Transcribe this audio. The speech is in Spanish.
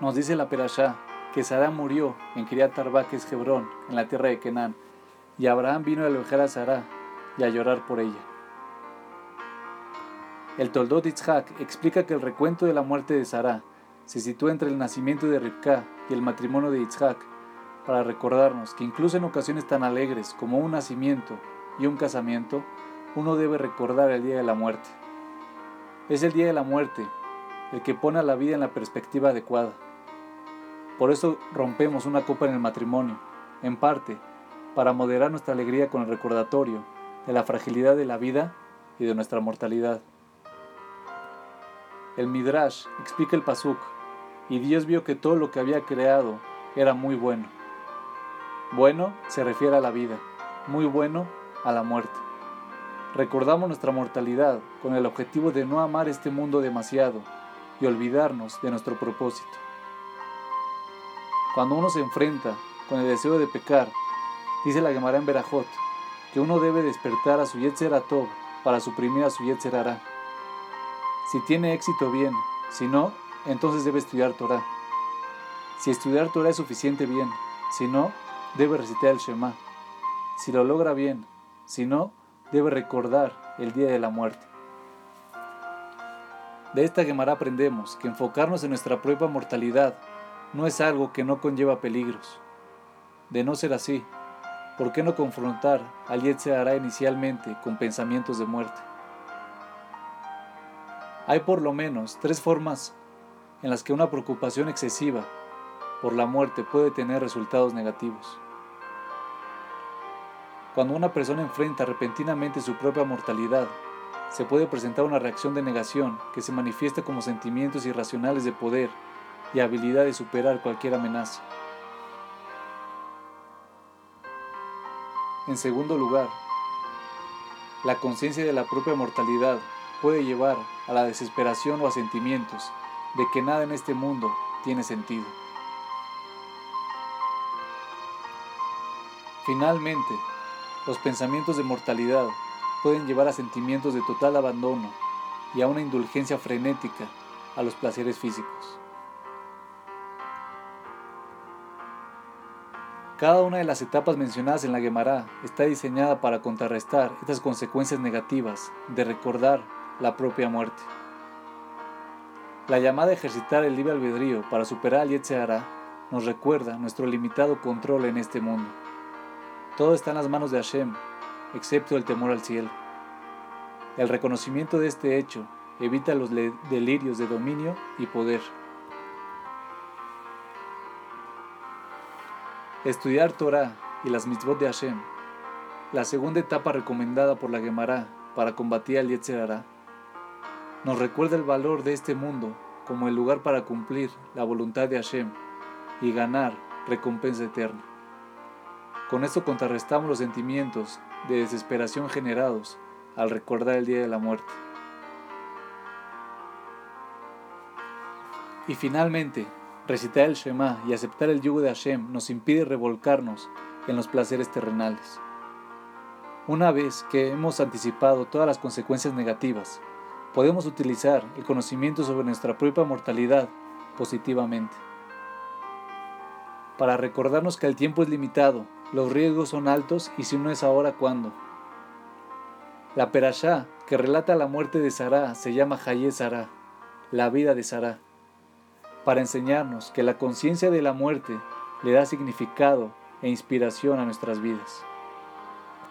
Nos dice la Perashá que Sara murió en Kiriat Arba, que es Hebrón, en la tierra de Kenán, y Abraham vino a alojar a Sara y a llorar por ella. El Toldot Itzhak explica que el recuento de la muerte de Sara se sitúa entre el nacimiento de Ribka y el matrimonio de Itzhak, para recordarnos que incluso en ocasiones tan alegres como un nacimiento y un casamiento, uno debe recordar el día de la muerte. Es el día de la muerte el que pone a la vida en la perspectiva adecuada. Por eso rompemos una copa en el matrimonio, en parte, para moderar nuestra alegría con el recordatorio de la fragilidad de la vida y de nuestra mortalidad. El Midrash explica el Pasuk, y Dios vio que todo lo que había creado era muy bueno. Bueno se refiere a la vida, muy bueno a la muerte. Recordamos nuestra mortalidad con el objetivo de no amar este mundo demasiado y olvidarnos de nuestro propósito. Cuando uno se enfrenta con el deseo de pecar, dice la Gemara en Berajot, que uno debe despertar a su Yetzer Atov para suprimir a su Yetzer Ara. Si tiene éxito, bien, si no, entonces debe estudiar Torah. Si estudiar Torah es suficiente, bien, si no, debe recitar el Shema. Si lo logra bien, si no, debe recordar el día de la muerte. De esta Gemara aprendemos que enfocarnos en nuestra propia mortalidad no es algo que no conlleva peligros. De no ser así, ¿por qué no confrontar al hará inicialmente con pensamientos de muerte? Hay por lo menos tres formas en las que una preocupación excesiva por la muerte puede tener resultados negativos. Cuando una persona enfrenta repentinamente su propia mortalidad, se puede presentar una reacción de negación que se manifiesta como sentimientos irracionales de poder y habilidad de superar cualquier amenaza. En segundo lugar, la conciencia de la propia mortalidad puede llevar a la desesperación o a sentimientos de que nada en este mundo tiene sentido. Finalmente, los pensamientos de mortalidad pueden llevar a sentimientos de total abandono y a una indulgencia frenética a los placeres físicos. Cada una de las etapas mencionadas en la Gemara está diseñada para contrarrestar estas consecuencias negativas de recordar la propia muerte. La llamada a ejercitar el libre albedrío para superar al Yetzirah nos recuerda nuestro limitado control en este mundo. Todo está en las manos de Hashem excepto el temor al cielo. El reconocimiento de este hecho evita los delirios de dominio y poder. Estudiar Torah y las mitzvot de Hashem, la segunda etapa recomendada por la Gemara para combatir al Yetzerara, nos recuerda el valor de este mundo como el lugar para cumplir la voluntad de Hashem y ganar recompensa eterna. Con esto contrarrestamos los sentimientos de desesperación generados al recordar el día de la muerte. Y finalmente, recitar el Shema y aceptar el yugo de Hashem nos impide revolcarnos en los placeres terrenales. Una vez que hemos anticipado todas las consecuencias negativas, podemos utilizar el conocimiento sobre nuestra propia mortalidad positivamente. Para recordarnos que el tiempo es limitado los riesgos son altos y si no es ahora, ¿cuándo? La perashá que relata la muerte de Sará se llama Hayé Sará, la vida de Sará, para enseñarnos que la conciencia de la muerte le da significado e inspiración a nuestras vidas.